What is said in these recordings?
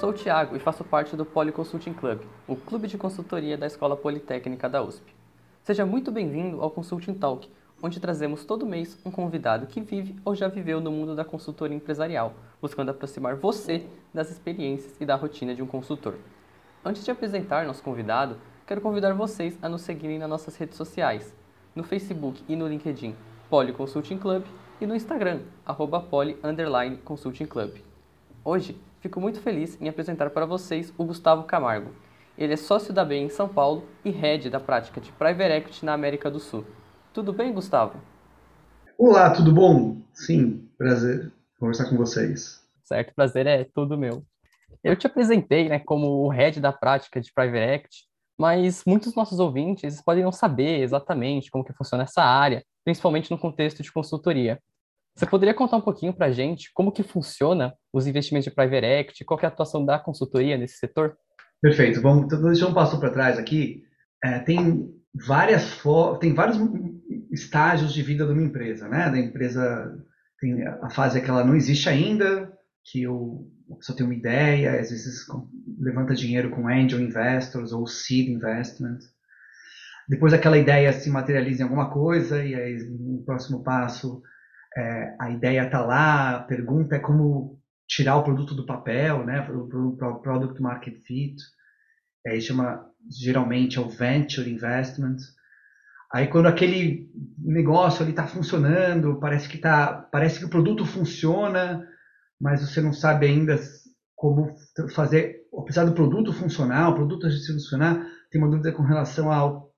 Sou o Thiago e faço parte do Poli Consulting Club, o clube de consultoria da Escola Politécnica da USP. Seja muito bem-vindo ao Consulting Talk, onde trazemos todo mês um convidado que vive ou já viveu no mundo da consultoria empresarial, buscando aproximar você das experiências e da rotina de um consultor. Antes de apresentar nosso convidado, quero convidar vocês a nos seguirem nas nossas redes sociais, no Facebook e no LinkedIn, Poli Consulting Club, e no Instagram, arroba Poli Consulting Club. Hoje, fico muito feliz em apresentar para vocês o Gustavo Camargo. Ele é sócio da BEM em São Paulo e head da prática de Private Equity na América do Sul. Tudo bem, Gustavo? Olá, tudo bom? Sim, prazer conversar com vocês. Certo, prazer é tudo meu. Eu te apresentei né, como o head da prática de Private Equity, mas muitos nossos ouvintes podem não saber exatamente como que funciona essa área, principalmente no contexto de consultoria. Você poderia contar um pouquinho para a gente como que funciona os investimentos de Private Equity, qual é a atuação da consultoria nesse setor? Perfeito. Vamos, então, deixa um passo para trás aqui. É, tem várias tem vários estágios de vida de uma empresa, né? Da empresa tem a fase que ela não existe ainda, que o, a pessoa tem uma ideia, às vezes levanta dinheiro com angel investors ou seed investment. Depois aquela ideia se materializa em alguma coisa e aí no próximo passo é, a ideia está lá, a pergunta é como tirar o produto do papel, né, para o product market fit. Aí chama geralmente é o venture investment. Aí quando aquele negócio ali está funcionando, parece que tá, parece que o produto funciona, mas você não sabe ainda como fazer, apesar do produto funcionar, o produto funcionar, tem uma dúvida com relação ao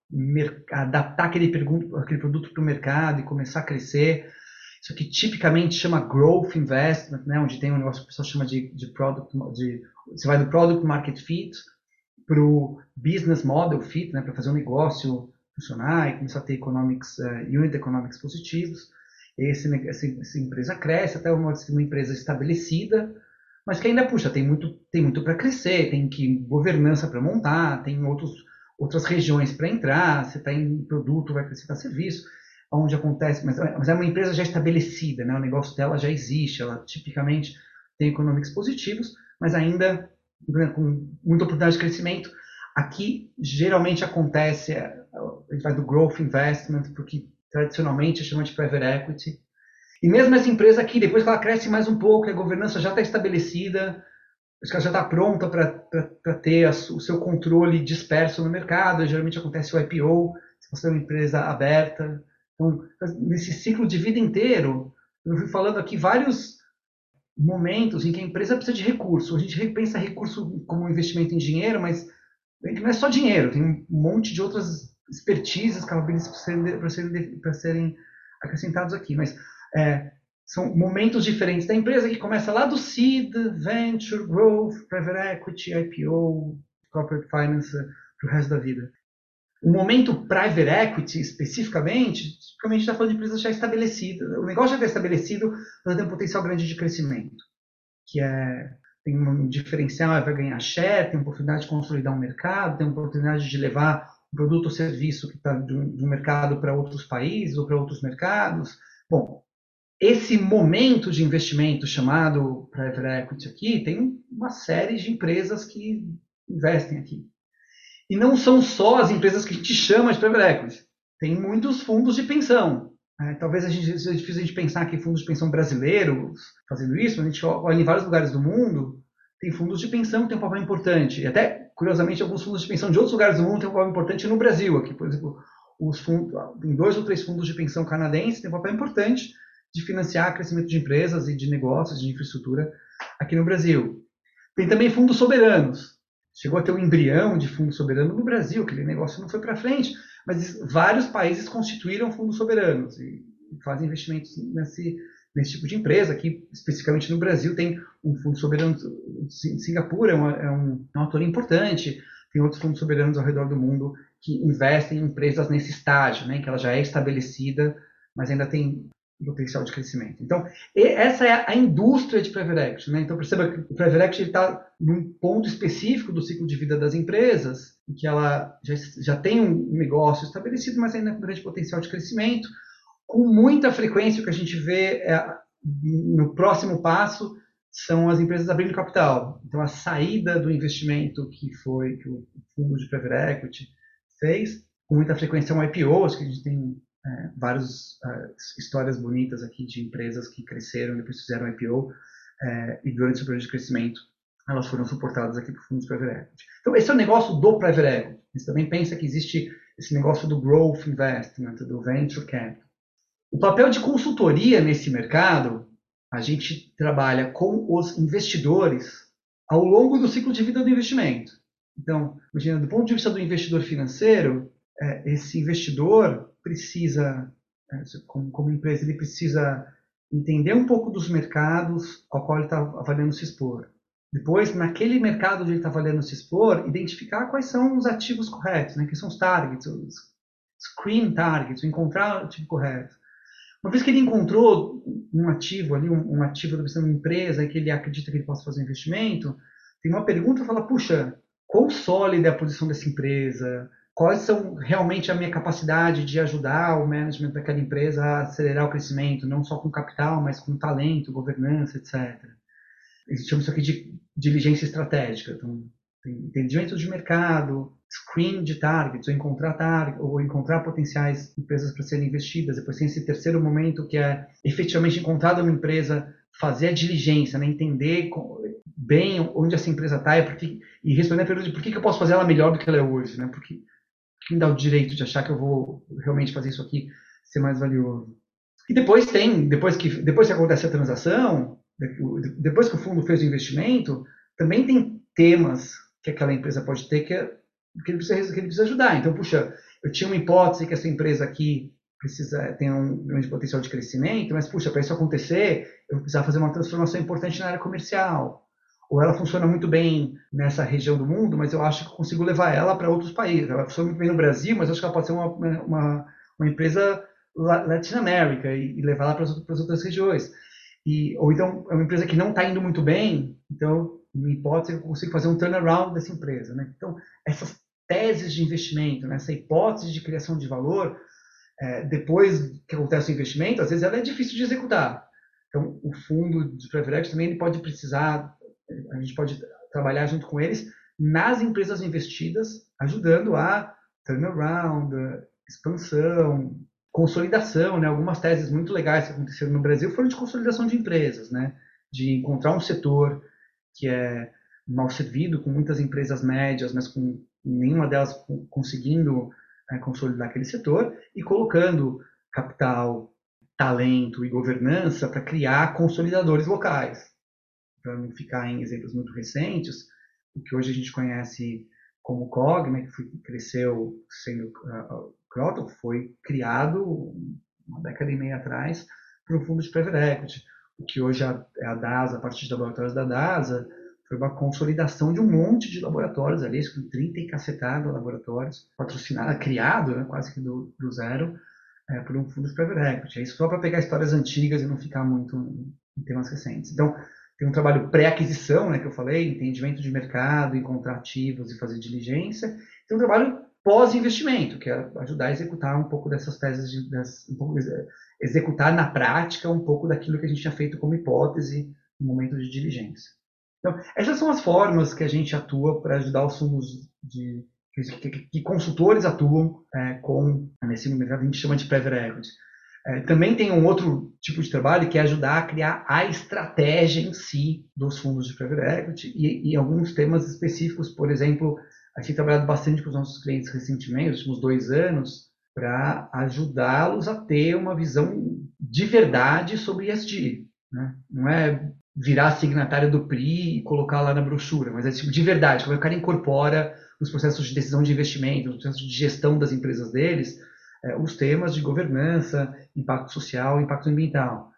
adaptar aquele, aquele produto para o mercado e começar a crescer. Isso aqui tipicamente chama growth investment, né? onde tem um negócio que o pessoal chama de, de product, de, você vai do product market fit para o business model fit, né? para fazer um negócio funcionar e começar a ter economics, uh, unit economics positivos. Esse, essa, essa empresa cresce até uma, uma empresa estabelecida, mas que ainda, puxa, tem muito, tem muito para crescer, tem que governança para montar, tem outros, outras regiões para entrar, você está em produto, vai acrescentar serviço onde acontece, mas, mas, é uma empresa já estabelecida, né? o negócio dela já existe, ela tipicamente tem economics positivos, mas ainda né, com muita oportunidade de crescimento. Aqui geralmente acontece, é, a gente vai do growth investment, porque tradicionalmente chama de private equity. E mesmo essa empresa aqui, depois que ela cresce mais um pouco, a governança já está estabelecida, ela já está pronta para ter a, o seu controle disperso no mercado, geralmente acontece o IPO, se você é uma empresa aberta, então, nesse ciclo de vida inteiro, eu fui falando aqui vários momentos em que a empresa precisa de recurso. A gente pensa recurso como investimento em dinheiro, mas não é só dinheiro, tem um monte de outras expertises capazes para serem, serem, serem acrescentados aqui. Mas é, são momentos diferentes da empresa que começa lá do seed, venture, growth, private equity, IPO, corporate finance, para o resto da vida. O momento private equity, especificamente, tipicamente está falando de empresas já estabelecidas. O negócio já está estabelecido, mas tem um potencial grande de crescimento, que é tem um diferencial, vai ganhar share, tem oportunidade de consolidar um mercado, tem oportunidade de levar um produto ou serviço que está de, um, de um mercado para outros países ou para outros mercados. Bom, esse momento de investimento chamado private equity aqui, tem uma série de empresas que investem aqui. E não são só as empresas que a gente chama de private equity. Tem muitos fundos de pensão. Né? Talvez a gente, seja difícil a gente pensar que fundos de pensão brasileiros fazendo isso, mas a gente olha em vários lugares do mundo, tem fundos de pensão que têm um papel importante. E até, curiosamente, alguns fundos de pensão de outros lugares do mundo têm um papel importante no Brasil. Aqui, por exemplo, os fundos, tem dois ou três fundos de pensão canadenses têm um papel importante de financiar crescimento de empresas e de negócios, de infraestrutura aqui no Brasil. Tem também fundos soberanos. Chegou a ter um embrião de fundo soberano no Brasil, aquele negócio não foi para frente, mas vários países constituíram fundos soberanos e fazem investimentos nesse, nesse tipo de empresa. Aqui, especificamente no Brasil, tem um fundo soberano, Singapura é, é um, é um ator importante, tem outros fundos soberanos ao redor do mundo que investem em empresas nesse estágio, né, que ela já é estabelecida, mas ainda tem potencial de crescimento. Então, essa é a indústria de private equity. Né? Então, perceba que o private equity está num ponto específico do ciclo de vida das empresas, em que ela já, já tem um negócio estabelecido, mas ainda com grande potencial de crescimento. Com muita frequência, o que a gente vê é, no próximo passo são as empresas abrindo capital. Então, a saída do investimento que foi que o fundo de private equity fez, com muita frequência um IPO, acho que a gente tem é, várias uh, histórias bonitas aqui de empresas que cresceram depois fizeram IPO, é, e durante o período de crescimento elas foram suportadas aqui por fundos private equity. Então, esse é o negócio do private equity. Você também pensa que existe esse negócio do growth investment, do venture capital. O papel de consultoria nesse mercado, a gente trabalha com os investidores ao longo do ciclo de vida do investimento. Então, imagina, do ponto de vista do investidor financeiro, é, esse investidor precisa, é, como, como, empresa, ele precisa entender um pouco dos mercados ao qual ele está avaliando se expor. Depois, naquele mercado onde ele está avaliando se expor, identificar quais são os ativos corretos, né, que são os targets, os screen targets, encontrar o ativo correto. Uma vez que ele encontrou um ativo ali, um, um ativo da uma empresa, que ele acredita que ele possa fazer um investimento, tem uma pergunta, fala, puxa, quão sólida é a posição dessa empresa? Quais são realmente a minha capacidade de ajudar o management daquela empresa a acelerar o crescimento, não só com capital, mas com talento, governança, etc. Eles chamam isso aqui de diligência estratégica. Então, entendimento de mercado, screen de targets, ou encontrar target, ou encontrar potenciais empresas para serem investidas. Depois tem esse terceiro momento que é efetivamente encontrar uma empresa, fazer a diligência, né? entender bem onde essa empresa está e, e, responder a pergunta de por que, que eu posso fazer ela melhor do que ela é hoje, né? Porque quem dá o direito de achar que eu vou realmente fazer isso aqui ser mais valioso. E depois tem, depois que depois que acontece a transação, depois que o fundo fez o investimento, também tem temas que aquela empresa pode ter que, é, que, ele, precisa, que ele precisa ajudar. Então, puxa, eu tinha uma hipótese que essa empresa aqui precisa tem um grande potencial de crescimento, mas puxa, para isso acontecer, eu precisava fazer uma transformação importante na área comercial. Ou ela funciona muito bem nessa região do mundo, mas eu acho que eu consigo levar ela para outros países. Ela funciona muito bem no Brasil, mas eu acho que ela pode ser uma, uma, uma empresa Latin América e, e levar ela para as outras regiões. E, ou então é uma empresa que não está indo muito bem, então uma hipótese, eu consigo fazer um turnaround dessa empresa. Né? Então, essas teses de investimento, né? essa hipótese de criação de valor, é, depois que acontece o investimento, às vezes ela é difícil de executar. Então, o fundo de private também ele pode precisar, a gente pode trabalhar junto com eles nas empresas investidas, ajudando a turnaround, expansão, consolidação. Né? Algumas teses muito legais que aconteceram no Brasil foram de consolidação de empresas, né? de encontrar um setor que é mal servido, com muitas empresas médias, mas com nenhuma delas conseguindo é, consolidar aquele setor, e colocando capital, talento e governança para criar consolidadores locais. Para não ficar em exemplos muito recentes, o que hoje a gente conhece como COG, né, que foi, cresceu sendo uh, Croton, foi criado uma década e meia atrás por um fundo de private equity o que hoje é a DASA, a partir de laboratórios da DASA, foi uma consolidação de um monte de laboratórios ali, com 30 e cacetada laboratórios, patrocinado, criado, né, quase que do, do zero, é, por um fundo de private equity. É isso só para pegar histórias antigas e não ficar muito em temas recentes. Então, tem um trabalho pré-aquisição, né, que eu falei, entendimento de mercado, encontrar ativos e fazer diligência. Tem um trabalho pós-investimento, que é ajudar a executar um pouco dessas teses, de, dessas, um pouco, executar na prática um pouco daquilo que a gente tinha feito como hipótese no momento de diligência. Então, essas são as formas que a gente atua para ajudar os fundos de que, que, que consultores atuam é, com nesse mercado a gente chama de private equity. É, também tem um outro tipo de trabalho que é ajudar a criar a estratégia em si dos fundos de private equity e, e alguns temas específicos, por exemplo, a gente trabalhado bastante com os nossos clientes recentemente, nos últimos dois anos, para ajudá-los a ter uma visão de verdade sobre ESG. Né? Não é virar signatário do PRI e colocar lá na brochura, mas é tipo de verdade, como é o cara incorpora nos processos de decisão de investimento, nos processos de gestão das empresas deles, os temas de governança, impacto social, impacto ambiental.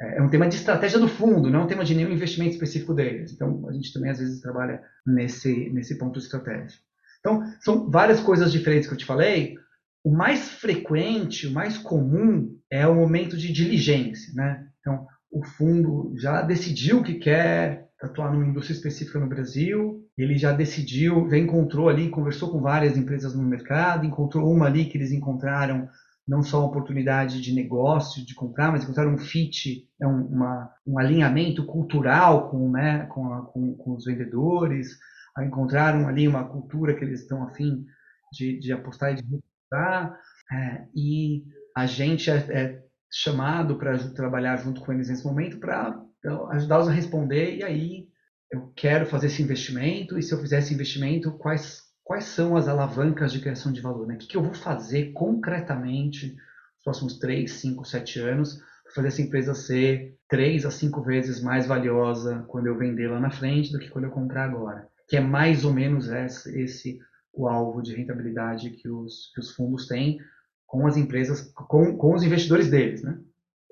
É, é um tema de estratégia do fundo, não é um tema de nenhum investimento específico deles. Então, a gente também às vezes trabalha nesse, nesse ponto de estratégia. Então, são várias coisas diferentes que eu te falei, o mais frequente, o mais comum é o momento de diligência, né? Então, o fundo já decidiu que quer atuar numa indústria específica no Brasil, ele já decidiu, já encontrou ali, conversou com várias empresas no mercado, encontrou uma ali que eles encontraram não só uma oportunidade de negócio, de comprar, mas encontraram um fit, é um, uma, um alinhamento cultural com, né, com, a, com, com, os vendedores, encontraram ali uma cultura que eles estão afim de, de apostar e de recrutar, é, e a gente é, é chamado para trabalhar junto com eles nesse momento para ajudá-los a responder, e aí eu quero fazer esse investimento, e se eu fizer esse investimento, quais quais são as alavancas de criação de valor, né? O que, que eu vou fazer concretamente nos próximos 3, 5, 7 anos para fazer essa empresa ser 3 a 5 vezes mais valiosa quando eu vender lá na frente do que quando eu comprar agora. Que é mais ou menos esse, esse o alvo de rentabilidade que os, que os fundos têm com as empresas, com, com os investidores deles, né?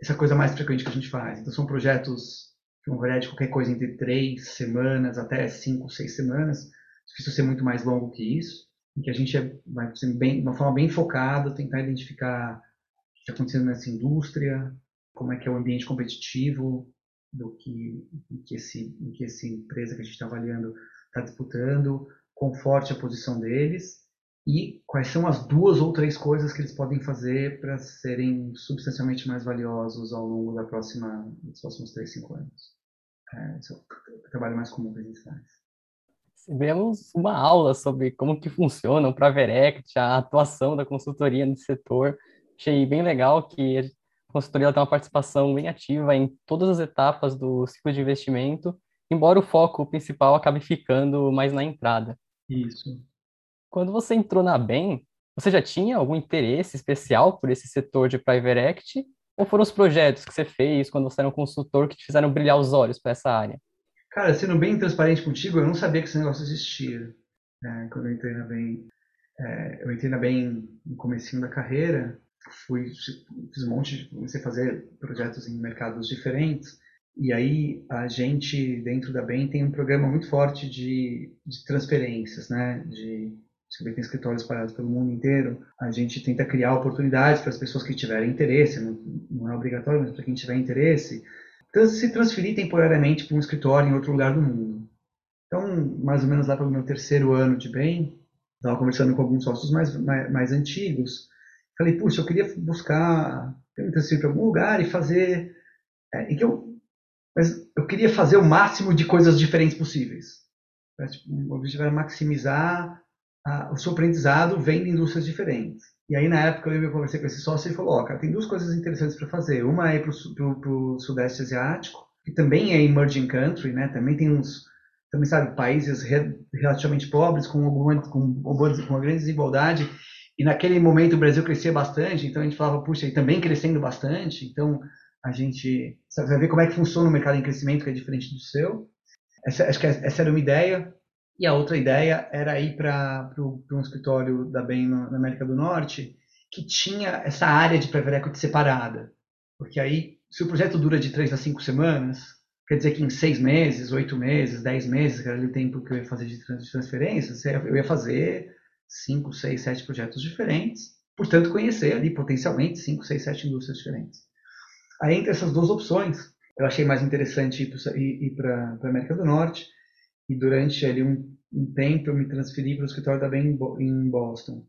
Essa é coisa mais frequente que a gente faz. Então, são projetos que vão variar de qualquer coisa entre três semanas até cinco, seis semanas, difícil ser muito mais longo que isso, em que a gente é, vai ser bem, de uma forma bem focada, tentar identificar o que está acontecendo nessa indústria, como é que é o ambiente competitivo do que, que, esse, que essa empresa que a gente está avaliando está disputando, quão forte a posição deles e quais são as duas ou três coisas que eles podem fazer para serem substancialmente mais valiosos ao longo da próxima, dos próximos 3, 5 anos. É, esse é o trabalho mais comum que faz recebemos uma aula sobre como que funciona o Equity, a atuação da consultoria nesse setor. Achei bem legal que a consultoria tem uma participação bem ativa em todas as etapas do ciclo de investimento, embora o foco principal acabe ficando mais na entrada. Isso. Quando você entrou na BEM, você já tinha algum interesse especial por esse setor de Private Equity? Ou foram os projetos que você fez quando você era um consultor que te fizeram brilhar os olhos para essa área? Cara, sendo bem transparente contigo, eu não sabia que esse negócio existia. É, quando eu entrei na BEM, é, eu entrei na BEM no comecinho da carreira, fui, fiz um monte, de, comecei a fazer projetos em mercados diferentes, e aí a gente, dentro da BEM, tem um programa muito forte de, de transferências, né, de você tem escritórios espalhados pelo mundo inteiro, a gente tenta criar oportunidades para as pessoas que tiverem interesse, não, não é obrigatório, mas para quem tiver interesse, se transferir temporariamente para um escritório em outro lugar do mundo. Então, mais ou menos lá pelo meu terceiro ano de bem, estava conversando com alguns sócios mais, mais, mais antigos, falei, puxa, eu queria buscar, me transferir para algum lugar e fazer, é, e que eu, mas eu queria fazer o máximo de coisas diferentes possíveis. Tipo, o objetivo era maximizar o seu aprendizado vendo indústrias diferentes. E aí, na época, eu conversei com esse sócio e ele falou: Ó, cara, tem duas coisas interessantes para fazer. Uma é para o Sudeste Asiático, que também é emerging country, né? Também tem uns, também sabe, países re, relativamente pobres, com, alguma, com, com uma grande desigualdade. E naquele momento o Brasil crescia bastante, então a gente falava, puxa, e também crescendo bastante. Então a gente sabe, vai ver como é que funciona o mercado em crescimento, que é diferente do seu. Essa, acho que essa era uma ideia. E a outra ideia era ir para um escritório da BEM na América do Norte, que tinha essa área de private equity separada. Porque aí, se o projeto dura de três a cinco semanas, quer dizer que em seis meses, oito meses, dez meses, que era o tempo que eu ia fazer de transferências, eu ia fazer cinco, seis, sete projetos diferentes, portanto conhecer ali potencialmente cinco, seis, sete indústrias diferentes. Aí entre essas duas opções, eu achei mais interessante ir para a América do Norte, e durante ali um, um tempo eu me transferi para o escritório da BEM em Boston.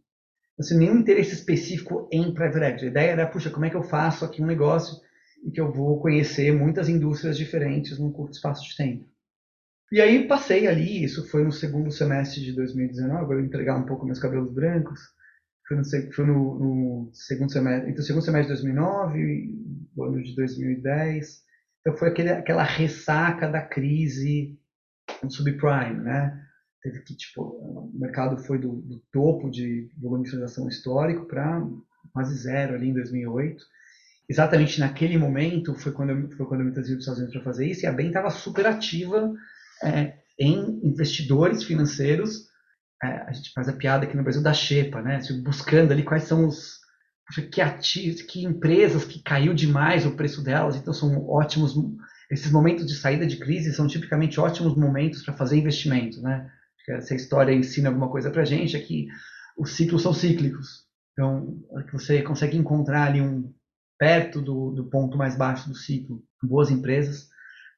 Assim, nenhum interesse específico em private equity. A ideia era, puxa, como é que eu faço aqui um negócio e que eu vou conhecer muitas indústrias diferentes num curto espaço de tempo. E aí passei ali, isso foi no segundo semestre de 2019, vou entregar um pouco meus cabelos brancos, foi no, foi no, no segundo semestre, entre o segundo semestre de 2009 e o ano de 2010. Então foi aquele, aquela ressaca da crise um subprime, né? Teve que, tipo, o mercado foi do, do topo de volume de transação histórico para quase zero ali em 2008. Exatamente naquele momento foi quando eu, foi quando eu me transferi para os Estados Unidos para fazer isso e a BEM estava super ativa é, em investidores financeiros. É, a gente faz a piada aqui no Brasil da Xepa, né? Buscando ali quais são os que ativos, que empresas que caiu demais o preço delas, então são ótimos esses momentos de saída de crise são tipicamente ótimos momentos para fazer investimento, né? Essa história ensina alguma coisa para a gente, é que os ciclos são cíclicos. Então, você consegue encontrar ali um perto do, do ponto mais baixo do ciclo, boas empresas.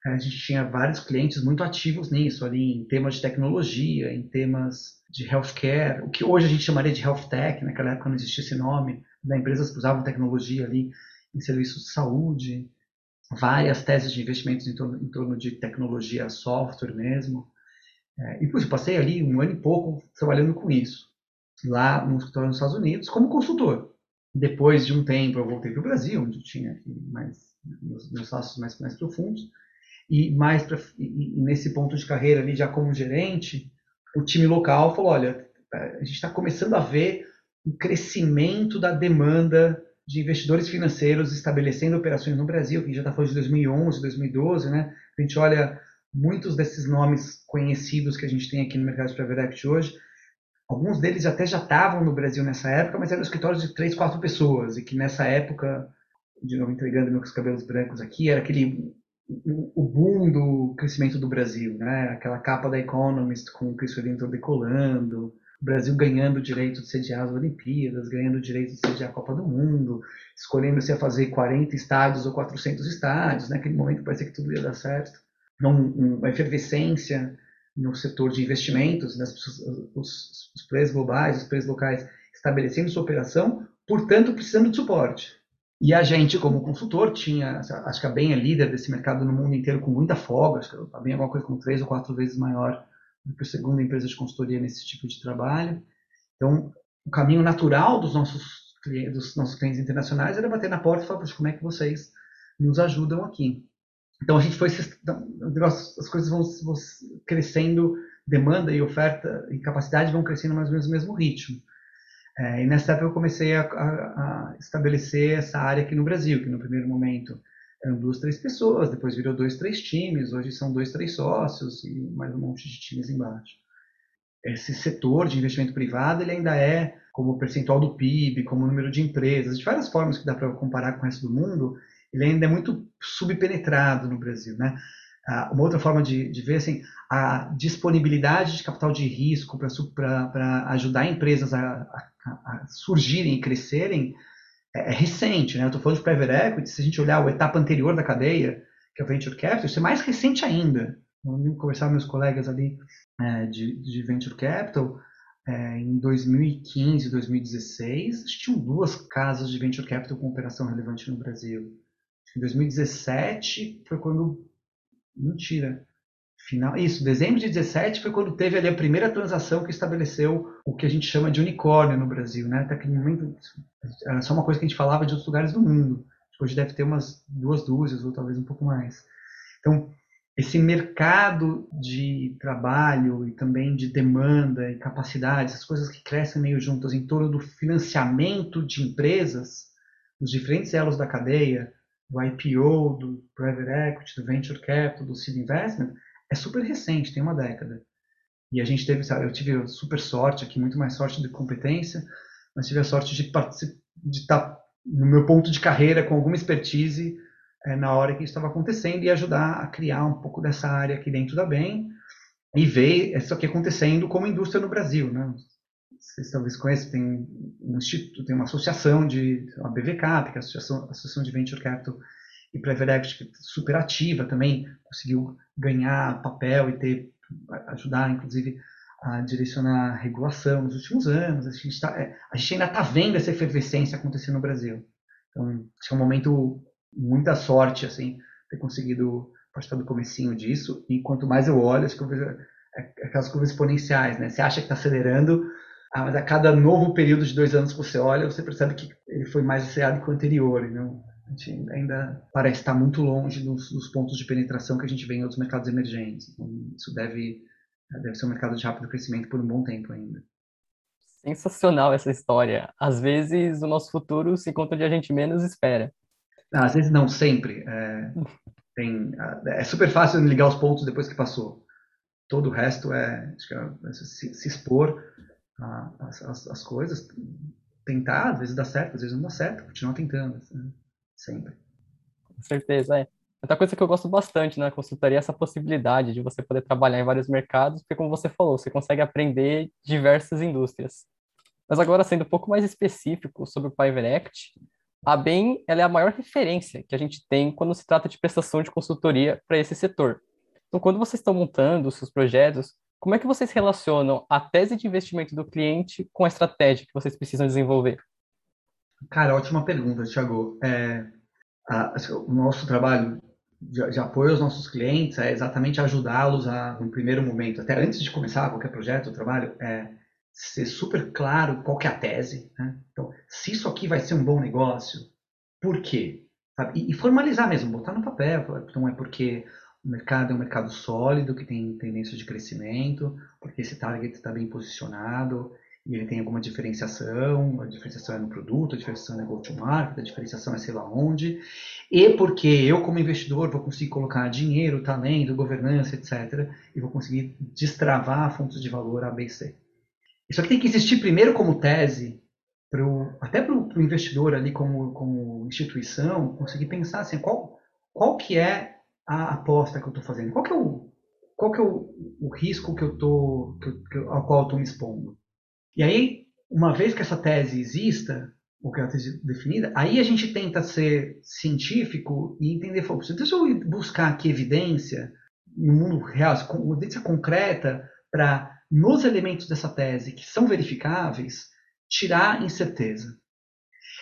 A gente tinha vários clientes muito ativos nisso, ali em temas de tecnologia, em temas de healthcare, o que hoje a gente chamaria de health tech, naquela época não existia esse nome, da empresas que usavam tecnologia ali em serviços de saúde, várias teses de investimentos em torno, em torno de tecnologia, software mesmo. É, e isso, passei ali um ano e pouco trabalhando com isso, lá no escritório nos Estados Unidos, como consultor. Depois de um tempo, eu voltei para o Brasil, onde eu tinha mais, meus, meus laços mais, mais profundos, e mais pra, e, e nesse ponto de carreira ali, já como gerente, o time local falou, olha, a gente está começando a ver um crescimento da demanda de investidores financeiros estabelecendo operações no Brasil, que já está falando de 2011, 2012, né? A gente olha muitos desses nomes conhecidos que a gente tem aqui no mercado de private equity hoje, alguns deles até já estavam no Brasil nessa época, mas eram escritórios de três, quatro pessoas, e que nessa época, de novo entregando meus cabelos brancos aqui, era aquele o boom do crescimento do Brasil, né? Aquela capa da Economist com o Chris Wellington decolando, o Brasil ganhando o direito de sediar as Olimpíadas, ganhando o direito de sediar a Copa do Mundo, escolhendo se ia fazer 40 estádios ou 400 estádios, né? naquele momento parecia que tudo ia dar certo. Não, uma efervescência no setor de investimentos, né? os, os players globais, os players locais estabelecendo sua operação, portanto precisando de suporte. E a gente, como consultor, tinha, acho que a BEM é líder desse mercado no mundo inteiro com muita folga, acho que a BEM é alguma coisa como três ou quatro vezes maior do que a segunda empresa de consultoria nesse tipo de trabalho. Então, o caminho natural dos nossos clientes, dos nossos clientes internacionais era bater na porta e falar, como é que vocês nos ajudam aqui? Então, a gente foi, as coisas vão, vão crescendo, demanda e oferta e capacidade vão crescendo mais ou menos no mesmo ritmo. É, e nessa época eu comecei a, a, a, estabelecer essa área aqui no Brasil, que no primeiro momento eram duas, três pessoas, depois virou dois, três times, hoje são dois, três sócios e mais um monte de times embaixo. Esse setor de investimento privado ele ainda é, como percentual do PIB, como número de empresas, de várias formas que dá para comparar com o resto do mundo, ele ainda é muito subpenetrado no Brasil, né? Ah, uma outra forma de, de, ver assim, a disponibilidade de capital de risco para ajudar empresas a, a, a, surgirem e crescerem é, é recente. Né? Eu estou falando de private equity, se a gente olhar a etapa anterior da cadeia, que é o venture capital, isso é mais recente ainda. Eu conversar com meus colegas ali é, de, de, venture capital, é, em 2015, 2016, tinham duas casas de venture capital com operação relevante no Brasil. Em 2017 foi quando Mentira. Final, isso, dezembro de 17 foi quando teve ali a primeira transação que estabeleceu o que a gente chama de unicórnio no Brasil, né? Até aquele momento era só uma coisa que a gente falava de outros lugares do mundo. Hoje deve ter umas duas dúzias ou talvez um pouco mais. Então, esse mercado de trabalho e também de demanda e capacidade, essas coisas que crescem meio juntas em torno do financiamento de empresas, nos diferentes elos da cadeia, do IPO, do private equity, do venture capital, do seed investment, é super recente, tem uma década. E a gente teve, sabe, eu tive super sorte aqui, muito mais sorte que competência, mas tive a sorte de de estar no meu ponto de carreira com alguma expertise é, na hora que estava acontecendo e ajudar a criar um pouco dessa área aqui dentro da BEM e ver isso aqui acontecendo como indústria no Brasil, né? Vocês talvez conheçam, tem um instituto, tem uma associação de, a BVCap, que é a Associação, associação de Venture Capital e Equity, é super ativa também, conseguiu ganhar papel e ter, ajudar, inclusive, a direcionar a regulação nos últimos anos. A gente, tá, é, a gente ainda está vendo essa efervescência acontecer no Brasil. Então, é um momento muita sorte, assim, ter conseguido participar do comecinho disso. E quanto mais eu olho, eu vejo é, aquelas curvas exponenciais, né? Você acha que está acelerando, ah, mas a cada novo período de dois anos que você olha, você percebe que ele foi mais acelerado que o anterior. Então, a gente ainda parece estar muito longe dos, dos, pontos de penetração que a gente vê em outros mercados emergentes. Então, isso deve, deve ser um mercado de rápido crescimento por um bom tempo ainda. Sensacional essa história. Às vezes o nosso futuro se encontra onde a gente menos espera. às vezes não, sempre. É, tem, é super fácil ligar os pontos depois que passou. Todo o resto é, é se, se expor as, coisas, tentar, às vezes dá certo, às vezes não dá certo, continuar tentando, assim, sempre. Com certeza, é. Outra coisa que eu gosto bastante na consultoria é essa possibilidade de você poder trabalhar em vários mercados, porque como você falou, você consegue aprender diversas indústrias. Mas agora, sendo um pouco mais específico sobre o Equity, a BEM é a maior referência que a gente tem quando se trata de prestação de consultoria para esse setor. Então, quando vocês estão montando os seus projetos, como é que vocês relacionam a tese de investimento do cliente com a estratégia que vocês precisam desenvolver? Cara, ótima pergunta, Thiago. É, a, o nosso trabalho de, de, apoio aos nossos clientes é exatamente ajudá-los a, no primeiro momento, até antes de começar qualquer projeto ou trabalho, é ser super claro qual é a tese. Né? Então, se isso aqui vai ser um bom negócio, por quê? E, e, formalizar mesmo, botar no papel. Então, é porque o mercado é um mercado sólido, que tem tendência de crescimento, porque esse target está bem posicionado, e ele tem alguma diferenciação, a diferenciação é no produto, a diferenciação é no go-to-market, a diferenciação é sei lá onde, e porque eu, como investidor, vou conseguir colocar dinheiro, talento, governança, etc., e vou conseguir destravar fontes de valor A, B e C. Isso aqui tem que existir primeiro como tese, pro, até para o investidor ali como, como instituição, conseguir pensar assim, qual, qual que é a aposta que eu estou fazendo, qual que é o, qual que é o, o risco que eu tô, que, que, ao qual eu estou me expondo. E aí, uma vez que essa tese exista, ou que ela esteja definida, aí a gente tenta ser científico e entender, então se eu buscar aqui evidência no mundo real, evidência concreta para nos elementos dessa tese que são verificáveis, tirar incerteza.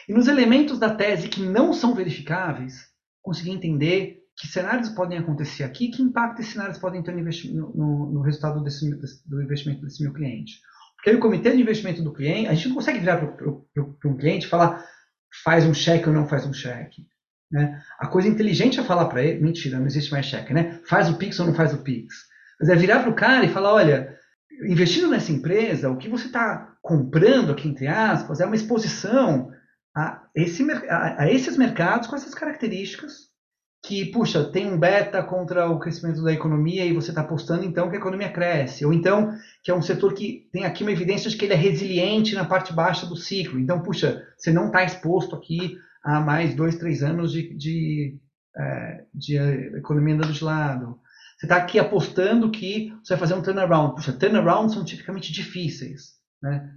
E nos elementos da tese que não são verificáveis, conseguir entender que cenários podem acontecer aqui, que impacto esses cenários podem ter no, no, no resultado desse, do investimento desse meu cliente. Porque o comitê de investimento do cliente, a gente não consegue virar para um cliente e falar faz um cheque ou não faz um cheque. Né? A coisa inteligente é falar para ele, mentira, não existe mais cheque, né? Faz o Pix ou não faz o Pix. Mas é virar para o cara e falar, olha, investindo nessa empresa, o que você está comprando aqui, entre aspas, é uma exposição a, esse, a, a esses mercados com essas características que, puxa, tem um beta contra o crescimento da economia e você está apostando então que a economia cresce. Ou então que é um setor que tem aqui uma evidência de que ele é resiliente na parte baixa do ciclo. Então, puxa, você não está exposto aqui a mais dois, três anos de, de, é, de economia andando de lado. Você está aqui apostando que você vai fazer um turnaround. Puxa, turnarounds são tipicamente difíceis. Né?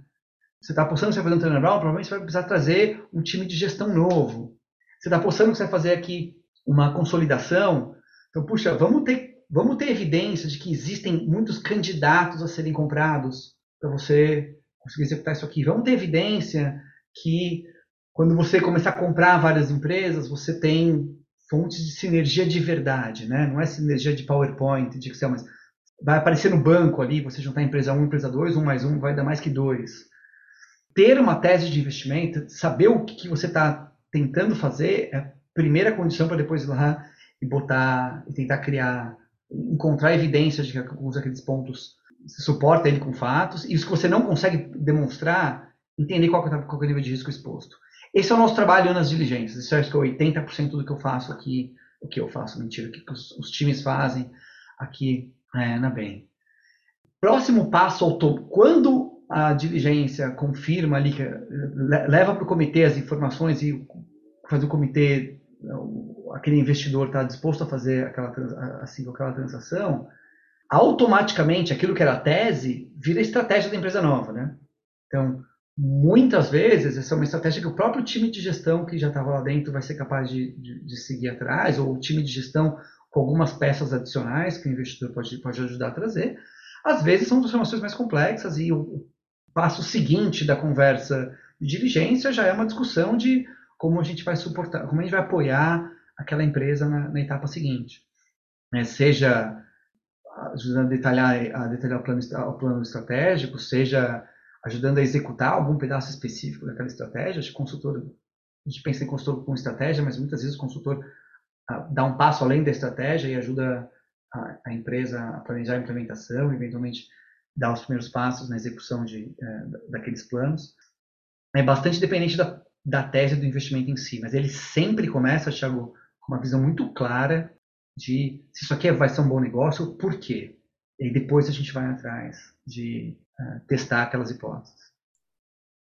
Você está apostando que você vai fazer um turnaround, provavelmente você vai precisar trazer um time de gestão novo. Você está apostando que você vai fazer aqui uma consolidação. Então, puxa, vamos ter, vamos ter evidência de que existem muitos candidatos a serem comprados para você conseguir executar isso aqui. Vamos ter evidência que quando você começar a comprar várias empresas, você tem fontes de sinergia de verdade, né? Não é sinergia de PowerPoint, de Excel, mas vai aparecer no banco ali, você juntar empresa 1, empresa 2, 1 mais 1 vai dar mais que 2. Ter uma tese de investimento, saber o que você está tentando fazer, é primeira condição para depois ir lá e botar, e tentar criar, encontrar evidências de que alguns daqueles pontos se suporta ele com fatos, e isso que você não consegue demonstrar, entender qual é, qual é o nível de risco exposto. Esse é o nosso trabalho nas diligências. Isso é acho que é 80% do que eu faço aqui, o que eu faço, mentira, o que os, os times fazem aqui é, na BEM. Próximo passo, quando a diligência confirma ali, leva para o comitê as informações e faz o comitê, aquele investidor está disposto a fazer aquela, assim, aquela transação, automaticamente aquilo que era tese vira estratégia da empresa nova, né? Então, muitas vezes essa é uma estratégia que o próprio time de gestão que já estava lá dentro vai ser capaz de, de, de, seguir atrás, ou o time de gestão com algumas peças adicionais que o investidor pode, pode ajudar a trazer. Às vezes são transformações mais complexas e o passo seguinte da conversa de diligência já é uma discussão de como a gente vai suportar, como a gente vai apoiar aquela empresa na, na etapa seguinte. É, seja ajudando a detalhar, a detalhar o plano, o plano estratégico, seja ajudando a executar algum pedaço específico daquela estratégia. Acho que consultor, a gente pensa em consultor com estratégia, mas muitas vezes o consultor ah, dá um passo além da estratégia e ajuda a, a empresa a planejar a implementação, eventualmente dar os primeiros passos na execução de, é, daqueles planos. É bastante dependente da, da tese do investimento em si, mas ele sempre começa, Thiago, com uma visão muito clara de se isso aqui vai ser um bom negócio, por quê? E depois a gente vai atrás de testar aquelas hipóteses.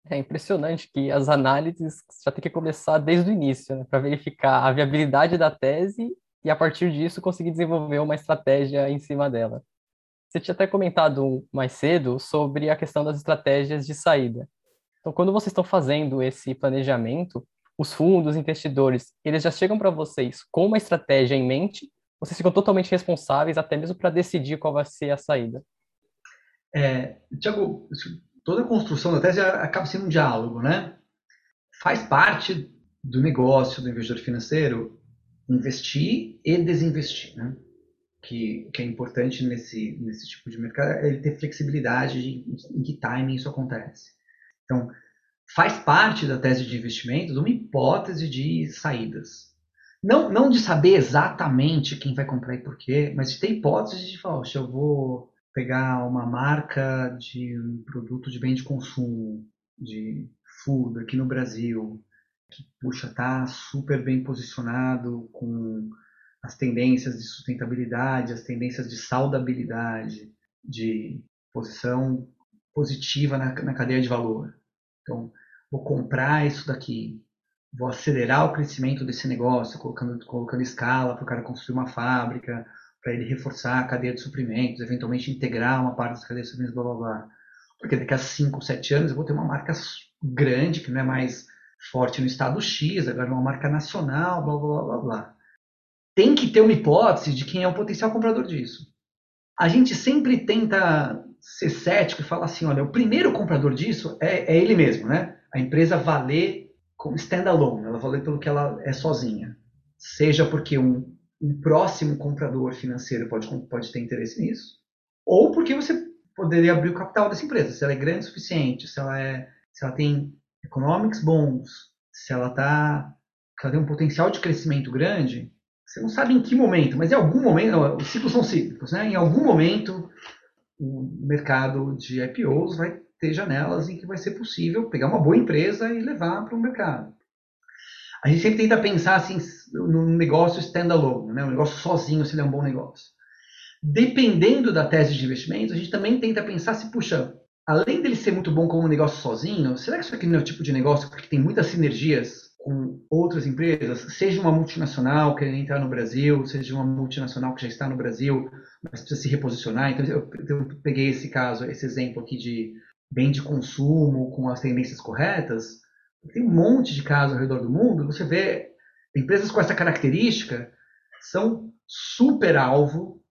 É impressionante que as análises já tem que começar desde o início, né, para verificar a viabilidade da tese e a partir disso conseguir desenvolver uma estratégia em cima dela. Você tinha até comentado mais cedo sobre a questão das estratégias de saída. Então, quando vocês estão fazendo esse planejamento, os fundos, investidores, eles já chegam para vocês com uma estratégia em mente, vocês ficam totalmente responsáveis até mesmo para decidir qual vai ser a saída. É, Tiago, toda a construção da tese acaba sendo um diálogo, né? faz parte do negócio do investidor financeiro investir e desinvestir, né? Que, que é importante nesse, nesse tipo de mercado é ele ter flexibilidade de em que timing isso acontece. Então, faz parte da tese de investimentos uma hipótese de saídas. Não, não de saber exatamente quem vai comprar e por quê, mas de ter hipótese de falar, eu vou pegar uma marca de um produto de bem de consumo, de food aqui no Brasil, que puxa, tá super bem posicionado com as tendências de sustentabilidade, as tendências de saudabilidade, de posição positiva na, na cadeia de valor. Então, vou comprar isso daqui, vou acelerar o crescimento desse negócio, colocando, colocando escala para o cara construir uma fábrica, para ele reforçar a cadeia de suprimentos, eventualmente integrar uma parte das cadeias de suprimentos, blá blá blá. Porque daqui a 5, 7 anos eu vou ter uma marca grande, que não é mais forte no estado X, agora é uma marca nacional, blá blá blá blá. Tem que ter uma hipótese de quem é o potencial comprador disso. A gente sempre tenta ser cético e falar assim, olha, o primeiro comprador disso é, é ele mesmo, né? A empresa valer como standalone, ela valer pelo que ela é sozinha. Seja porque um, um próximo comprador financeiro pode, pode ter interesse nisso, ou porque você poderia abrir o capital dessa empresa, se ela é grande o suficiente, se ela, é, se ela tem economics bons, se ela tá, se ela tem um potencial de crescimento grande, você não sabe em que momento, mas em algum momento, os ciclos são cíclicos, né? Em algum momento o mercado de IPOs vai ter janelas em que vai ser possível pegar uma boa empresa e levar para o mercado. A gente sempre tenta pensar assim num negócio standalone, né? um negócio sozinho se ele é um bom negócio. Dependendo da tese de investimento, a gente também tenta pensar se, puxa, além dele ser muito bom como negócio sozinho, será que isso aqui não é o tipo de negócio que tem muitas sinergias com outras empresas, seja uma multinacional querendo entrar no Brasil, seja uma multinacional que já está no Brasil, mas precisa se reposicionar. Então, eu, eu peguei esse caso, esse exemplo aqui de bem de consumo com as tendências corretas. Tem um monte de casos ao redor do mundo. Você vê empresas com essa característica são super alvo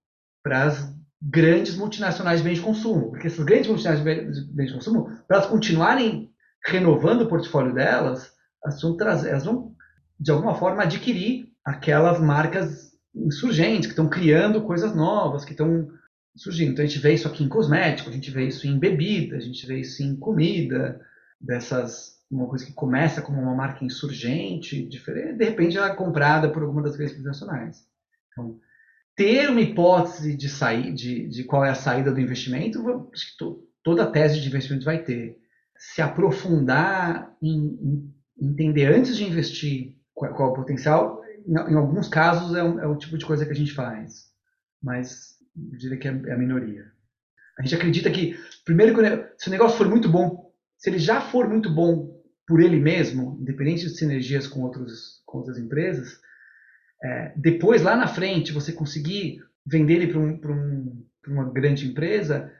para as grandes multinacionais de bens de consumo. Porque essas grandes multinacionais de bens de consumo, para elas continuarem renovando o portfólio delas, elas vão, trazer, elas vão de alguma forma, adquirir aquelas marcas insurgentes, que estão criando coisas novas, que estão surgindo. Então a gente vê isso aqui em cosmético, a gente vê isso em bebida, a gente vê isso em comida, dessas uma coisa que começa como uma marca insurgente, diferente, de repente ela é comprada por alguma das grandes multinacionais. Então, ter uma hipótese de sair, de, de qual é a saída do investimento, acho que to, toda a tese de investimento vai ter. Se aprofundar em, em entender antes de investir qual, qual é o potencial, em, em alguns casos é, um, é o tipo de coisa que a gente faz, mas eu diria que é, é a minoria. A gente acredita que, primeiro, se o negócio for muito bom, se ele já for muito bom por ele mesmo, independente de sinergias com, outros, com outras empresas, é, depois, lá na frente, você conseguir vender ele para um, uma grande empresa,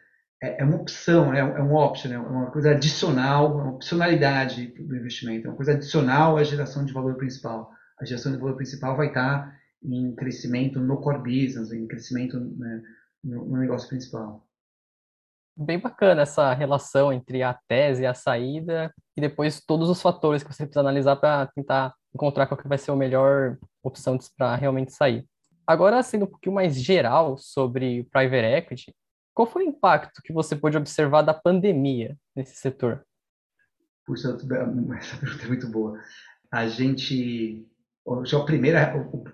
é, é uma opção, é, é um option, é uma coisa adicional, é uma opcionalidade do investimento, é uma coisa adicional à geração de valor principal. A geração de valor principal vai estar em crescimento no core business, em crescimento né, no, no negócio principal. Bem bacana essa relação entre a tese e a saída, e depois todos os fatores que você precisa analisar para tentar encontrar qual que vai ser a melhor opção para realmente sair. Agora, sendo um pouquinho mais geral sobre private equity, qual foi o impacto que você pôde observar da pandemia nesse setor? Puxa, essa pergunta é muito boa. A gente, já primeiro,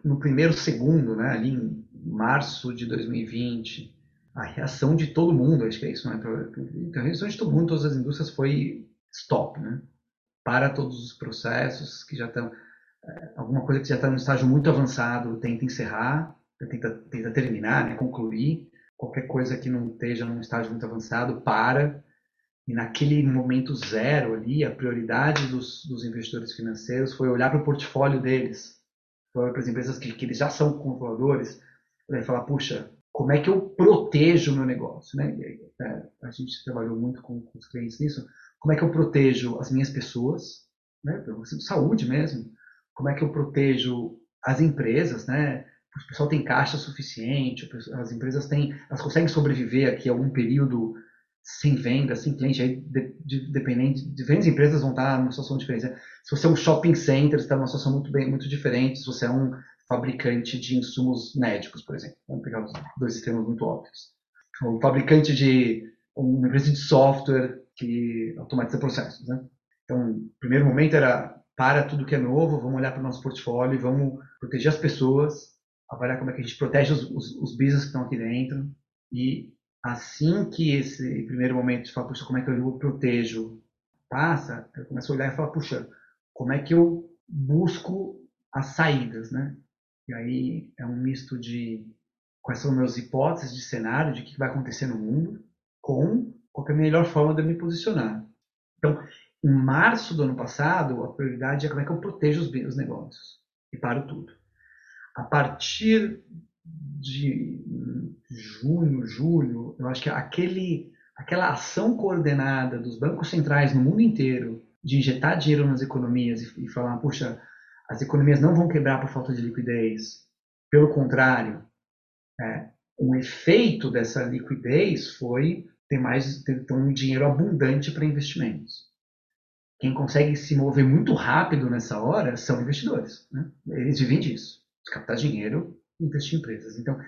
no primeiro segundo, né, ali em março de 2020, a reação de todo mundo, acho que é isso, né? A reação de todo mundo, todas as indústrias foi stop, né? Para todos os processos que já estão, é, alguma coisa que já está no estágio muito avançado, tenta encerrar, tenta, tenta terminar, né? concluir qualquer coisa que não esteja num estágio muito avançado para. E naquele momento zero ali a prioridade dos, dos investidores financeiros foi olhar para o portfólio deles. Para as empresas que, que eles já são controladores e falar puxa como é que eu protejo o meu negócio? Né? É, a gente trabalhou muito com, com, os clientes nisso. Como é que eu protejo as minhas pessoas né? Saúde mesmo. Como é que eu protejo as empresas né o pessoal tem caixa suficiente, as empresas têm, elas conseguem sobreviver aqui algum período sem venda, sem cliente, aí de, de, dependente, diferentes empresas vão estar numa situação diferente. Se você é um shopping center, está numa situação muito, bem, muito diferente. Se você é um fabricante de insumos médicos, por exemplo. Vamos pegar os dois sistemas muito óbvios. Um fabricante de uma empresa de software que automatiza processos. Né? Então, o primeiro momento era para tudo que é novo, vamos olhar para o nosso portfólio, vamos proteger as pessoas, avaliar como é que a gente protege os, os, os business que estão aqui dentro e assim que esse primeiro momento de falar, puxa, como é que eu protejo passa, eu começo a olhar e falar, puxa, como é que eu busco as saídas, né? E aí é um misto de quais são meus hipóteses de cenário, de o que vai acontecer no mundo, com qual é a melhor forma de me posicionar. Então, em março do ano passado, a prioridade é como é que eu protejo os, os negócios e paro tudo. A partir de junho, julho, eu acho que aquele, aquela ação coordenada dos bancos centrais no mundo inteiro de injetar dinheiro nas economias e, e falar, puxa, as economias não vão quebrar por falta de liquidez. Pelo contrário, é, um efeito dessa liquidez foi ter mais ter, ter um dinheiro abundante para investimentos. Quem consegue se mover muito rápido nessa hora são investidores. Né? Eles vivem disso. Captar dinheiro e investir em empresas. Então,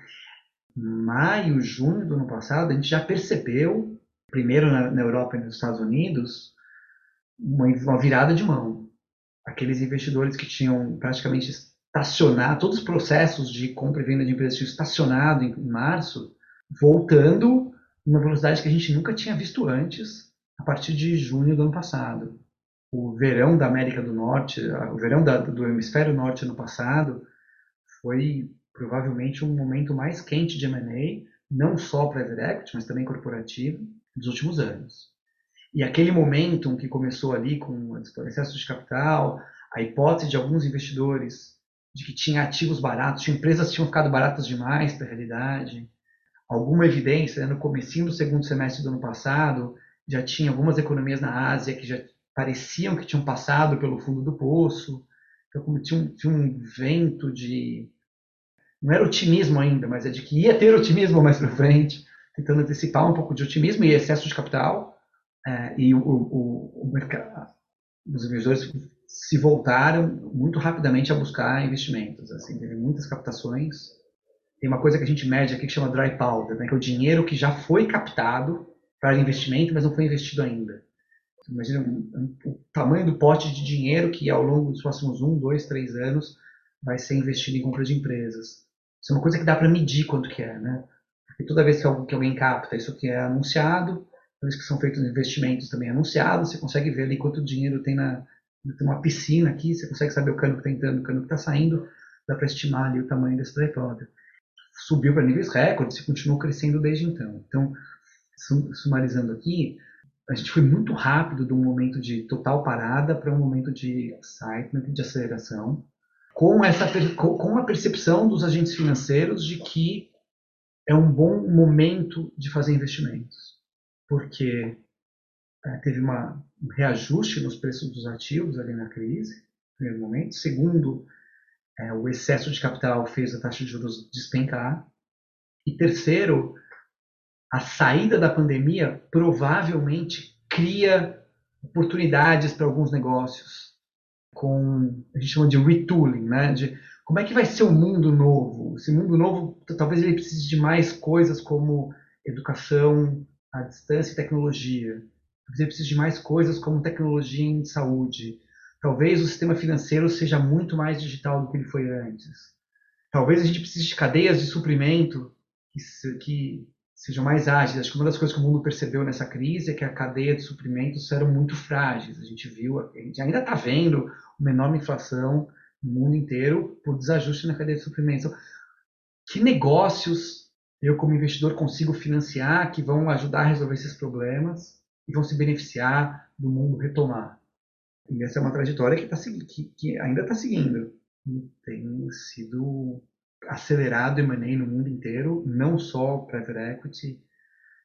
maio, junho do ano passado, a gente já percebeu, primeiro na, na Europa e nos Estados Unidos, uma, uma virada de mão. Aqueles investidores que tinham praticamente estacionado, todos os processos de compra e venda de empresas tinham estacionado em, em março, voltando uma velocidade que a gente nunca tinha visto antes, a partir de junho do ano passado. O verão da América do Norte, o verão da, do hemisfério norte ano passado, foi provavelmente um momento mais quente de M&A, não só private equity, mas também corporativo, dos últimos anos. E aquele momento que começou ali com o excesso de capital, a hipótese de alguns investidores de que tinha ativos baratos, empresas tinham ficado baratas demais para a realidade, alguma evidência né, no comecinho do segundo semestre do ano passado, já tinha algumas economias na Ásia que já pareciam que tinham passado pelo fundo do poço, então tinha um, tinha um vento de não era otimismo ainda, mas é de que ia ter otimismo mais para frente, tentando antecipar um pouco de otimismo e excesso de capital, é, e o, o, o mercado, os investidores se voltaram muito rapidamente a buscar investimentos. Assim, teve muitas captações. Tem uma coisa que a gente mede aqui que chama dry powder, né, que é o dinheiro que já foi captado para investimento, mas não foi investido ainda. Imagina o tamanho do pote de dinheiro que ao longo dos próximos um, dois, três anos vai ser investido em compra de empresas. Isso é uma coisa que dá para medir quanto que é, né? Porque toda vez que alguém capta, isso que é anunciado, toda vez que são feitos investimentos também anunciados, você consegue ver ali quanto dinheiro tem na tem uma piscina aqui, você consegue saber o cano que está entrando, o cano que está saindo, dá para estimar ali o tamanho desse powder. Subiu para níveis recordes e continuou crescendo desde então. Então, sumarizando aqui, a gente foi muito rápido de um momento de total parada para um momento de excitement, de aceleração com, essa, com a percepção dos agentes financeiros de que é um bom momento de fazer investimentos, porque é, teve uma, um reajuste nos preços dos ativos ali na crise, primeiro momento. Segundo, é, o excesso de capital fez a taxa de juros despencar. E terceiro, a saída da pandemia provavelmente cria oportunidades para alguns negócios com a gente chama de retooling, né? De como é que vai ser o mundo novo? Esse mundo novo, talvez ele precise de mais coisas como educação à distância e tecnologia. Talvez ele precise de mais coisas como tecnologia em saúde. Talvez o sistema financeiro seja muito mais digital do que ele foi antes. Talvez a gente precise de cadeias de suprimento que, que sejam mais ágeis. Acho que uma das coisas que o mundo percebeu nessa crise é que a cadeia de suprimentos eram muito frágeis. A gente viu, a gente ainda está vendo uma enorme inflação no mundo inteiro por desajuste na cadeia de suprimentos. Então, que negócios eu, como investidor, consigo financiar que vão ajudar a resolver esses problemas e vão se beneficiar do mundo retomar? E essa é uma trajetória que, tá, que, que ainda está seguindo. E tem sido acelerado M&A no mundo inteiro, não só private equity,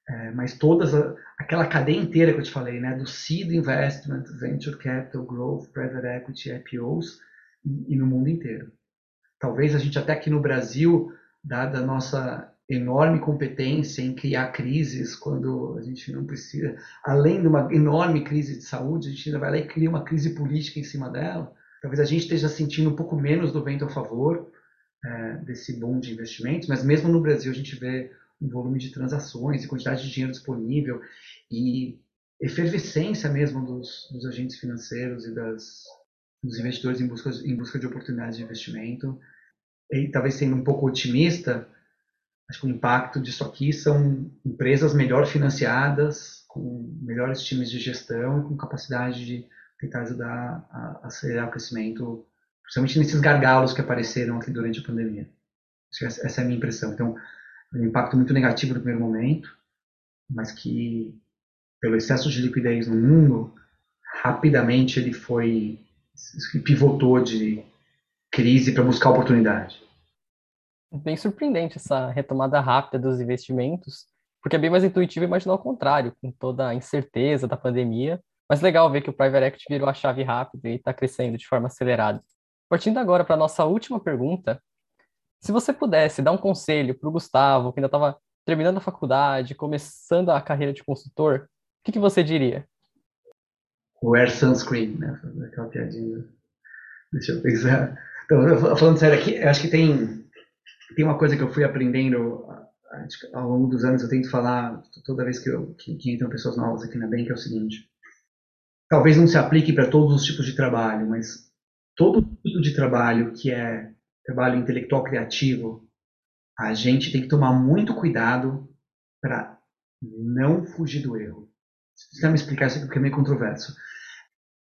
é, mas todas a, aquela cadeia inteira que eu te falei, né, do seed investment, venture capital, growth, private equity, IPOs e, e no mundo inteiro. Talvez a gente até aqui no Brasil, dada a nossa enorme competência em criar crises quando a gente não precisa. Além de uma enorme crise de saúde, a gente ainda vai lá e cria uma crise política em cima dela. Talvez a gente esteja sentindo um pouco menos do vento a favor é, desse boom de investimentos, mas mesmo no Brasil a gente vê um volume de transações e quantidade de dinheiro disponível e efervescência mesmo dos, dos agentes financeiros e das, dos investidores em busca, em busca de oportunidades de investimento. E talvez sendo um pouco otimista, acho que o impacto disso aqui são empresas melhor financiadas, com melhores times de gestão e com capacidade de tentar ajudar a acelerar o crescimento, principalmente nesses gargalos que apareceram aqui durante a pandemia. Essa é a minha impressão. Então, um impacto muito negativo no primeiro momento, mas que, pelo excesso de liquidez no mundo, rapidamente ele foi pivotou de crise para buscar oportunidade. Bem surpreendente essa retomada rápida dos investimentos, porque é bem mais intuitivo imaginar o contrário, com toda a incerteza da pandemia. Mas legal ver que o Private Equity virou a chave rápida e está crescendo de forma acelerada. Partindo agora para a nossa última pergunta, se você pudesse dar um conselho para o Gustavo, que ainda estava terminando a faculdade, começando a carreira de consultor, o que, que você diria? Wear sunscreen, né? Aquela piadinha. Deixa eu pensar. Então, falando sério aqui, acho que tem, tem uma coisa que eu fui aprendendo ao longo dos anos, eu tento falar toda vez que, eu, que, que entram pessoas novas aqui na Bank, é o seguinte. Talvez não se aplique para todos os tipos de trabalho, mas todo tipo de trabalho que é trabalho intelectual criativo, a gente tem que tomar muito cuidado para não fugir do erro. Você me explicar isso aqui porque é meio controverso.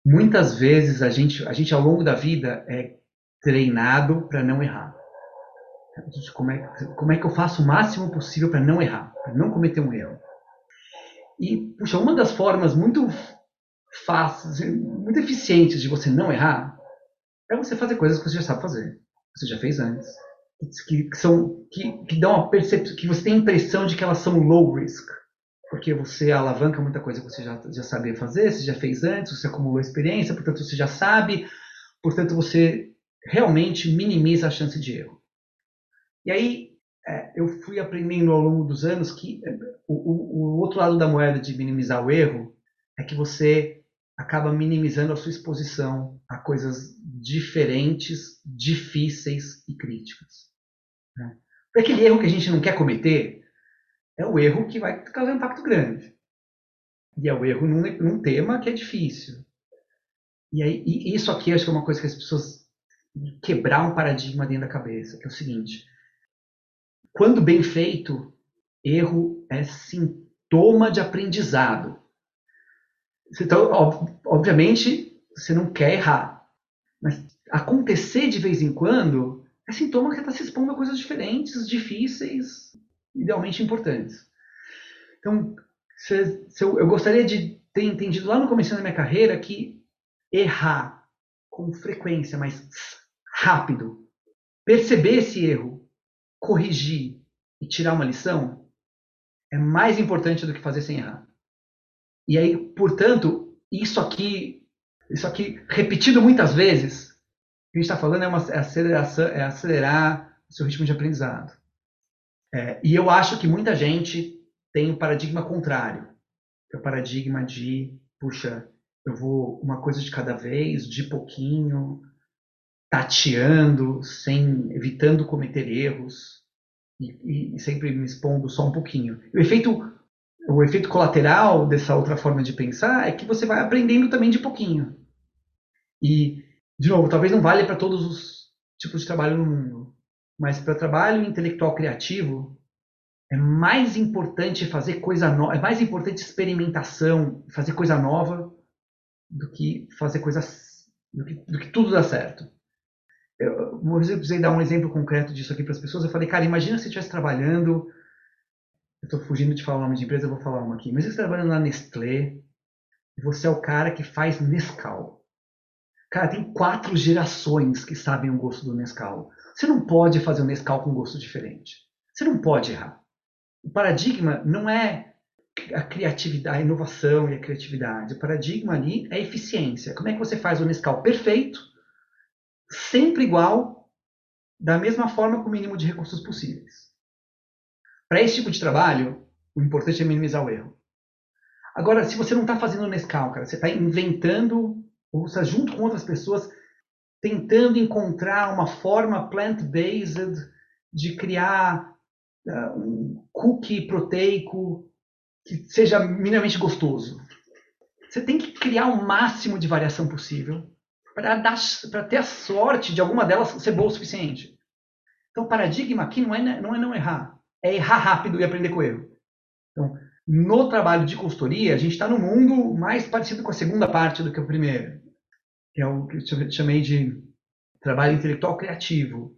Muitas vezes a gente, a gente ao longo da vida é treinado para não errar. Como é, como é que eu faço o máximo possível para não errar, para não cometer um erro? E, puxa, uma das formas muito fáceis, muito eficientes de você não errar é você fazer coisas que você já sabe fazer você já fez antes, que, que são que, que dão a percepção, que você tem a impressão de que elas são low risk, porque você alavanca muita coisa que você já, já sabia fazer, você já fez antes, você acumulou experiência, portanto você já sabe, portanto você realmente minimiza a chance de erro. E aí é, eu fui aprendendo ao longo dos anos que é, o, o, o outro lado da moeda de minimizar o erro é que você acaba minimizando a sua exposição a coisas diferentes, difíceis e críticas. Né? Porque aquele erro que a gente não quer cometer é o erro que vai causar um impacto grande. E é o erro num, num tema que é difícil. E, aí, e isso aqui acho que é uma coisa que as pessoas quebrar um paradigma dentro da cabeça, que é o seguinte: quando bem feito, erro é sintoma de aprendizado. Então, obviamente, você não quer errar. Mas acontecer de vez em quando é sintoma que está se expondo a coisas diferentes, difíceis, idealmente importantes. Então, se, se eu, eu, gostaria de ter entendido lá no começo da minha carreira que errar com frequência, mas rápido, perceber esse erro, corrigir e tirar uma lição é mais importante do que fazer sem errar. E aí, portanto, isso aqui, isso aqui repetido muitas vezes, o que a gente está falando é, uma, é, aceleração, é acelerar o seu ritmo de aprendizado. É, e eu acho que muita gente tem o um paradigma contrário, que é o paradigma de, puxa, eu vou uma coisa de cada vez, de pouquinho, tateando, sem evitando cometer erros e, e, sempre me expondo só um pouquinho. O efeito o efeito colateral dessa outra forma de pensar é que você vai aprendendo também de pouquinho. E, de novo, talvez não valha para todos os tipos de trabalho no mundo, mas para trabalho intelectual criativo, é mais importante fazer coisa nova, é mais importante experimentação, fazer coisa nova, do que fazer coisas, do que, do que tudo dar certo. Eu, eu precisei dar um exemplo concreto disso aqui para as pessoas. Eu falei, cara, imagina se você estivesse trabalhando eu estou fugindo de falar o nome de empresa, eu vou falar uma aqui. Mas você trabalhando na Nestlé você é o cara que faz Nescau. Cara, tem quatro gerações que sabem o gosto do Nescau. Você não pode fazer um Nescau com gosto diferente. Você não pode errar. O paradigma não é a criatividade, a inovação e a criatividade. O paradigma ali é eficiência. Como é que você faz o Nescau perfeito, sempre igual, da mesma forma com o mínimo de recursos possíveis? Para esse tipo de trabalho, o importante é minimizar o erro. Agora, se você não está fazendo Nescau, cara, você está inventando, ou está junto com outras pessoas, tentando encontrar uma forma plant-based de criar uh, um cookie proteico que seja minimamente gostoso. Você tem que criar o máximo de variação possível para ter a sorte de alguma delas ser boa o suficiente. Então, o paradigma aqui não é, não é não errar, é errar rápido e aprender com erro. Então, no trabalho de consultoria, a gente está no mundo mais parecido com a segunda parte do que o primeiro, que é o que eu chamei de trabalho intelectual criativo.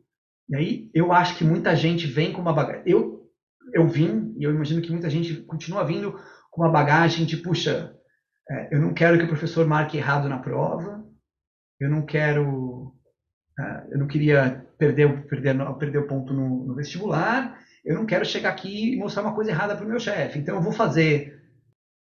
E aí, eu acho que muita gente vem com uma bagagem. Eu, eu vim, e eu imagino que muita gente continua vindo com uma bagagem de, puxa, é, eu não quero que o professor marque errado na prova. Eu não quero. Uh, eu não queria perder, perder, perder o ponto no, no, vestibular. Eu não quero chegar aqui e mostrar uma coisa errada para o meu chefe. Então eu vou fazer.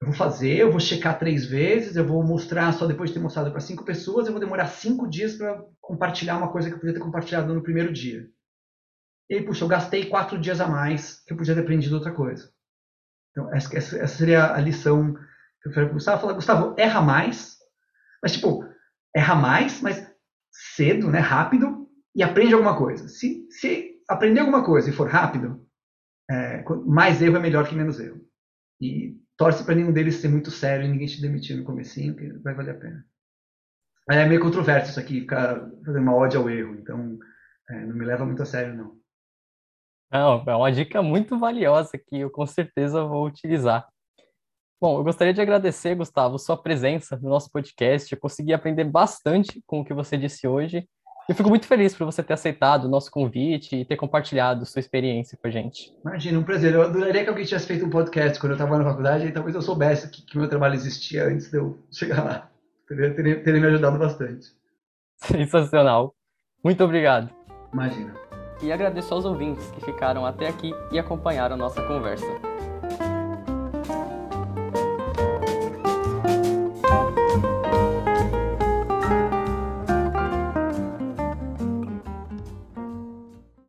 Eu vou fazer, eu vou checar três vezes, eu vou mostrar só depois de ter mostrado para cinco pessoas, eu vou demorar cinco dias para compartilhar uma coisa que eu podia ter compartilhado no primeiro dia. E puxa, eu gastei quatro dias a mais que eu podia ter aprendido outra coisa. Então, essa, essa seria a lição eu falei pro Gustavo, falei, Gustavo, erra mais, mas tipo, erra mais, mas cedo, né, rápido, e aprende alguma coisa. Se, se aprender alguma coisa e for rápido, é, mais erro é melhor que menos erro. E torce para nenhum deles ser muito sério e ninguém te demitir no comecinho, que vai valer a pena. É meio controverso isso aqui, ficar fazendo uma ódio ao erro, então é, não me leva muito a sério, não. Não, é uma dica muito valiosa que eu com certeza vou utilizar. Bom, eu gostaria de agradecer, Gustavo, sua presença no nosso podcast. Eu consegui aprender bastante com o que você disse hoje. Eu fico muito feliz por você ter aceitado o nosso convite e ter compartilhado sua experiência com a gente. Imagina, um prazer. Eu adoraria que alguém tivesse feito um podcast quando eu estava na faculdade e talvez eu soubesse que, que meu trabalho existia antes de eu chegar lá. Teria, teria, teria me ajudado bastante. Sensacional. Muito obrigado. Imagina. E agradeço aos ouvintes que ficaram até aqui e acompanharam nossa conversa.